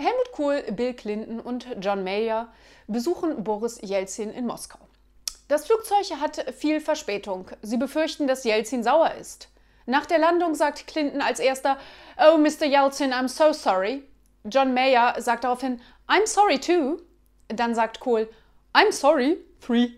Helmut Kohl, Bill Clinton und John Mayer besuchen Boris Jelzin in Moskau. Das Flugzeug hat viel Verspätung. Sie befürchten, dass Jelzin sauer ist. Nach der Landung sagt Clinton als erster, Oh, Mr. Yeltsin, I'm so sorry. John Mayer sagt daraufhin, I'm sorry too. Dann sagt Kohl, I'm sorry, three.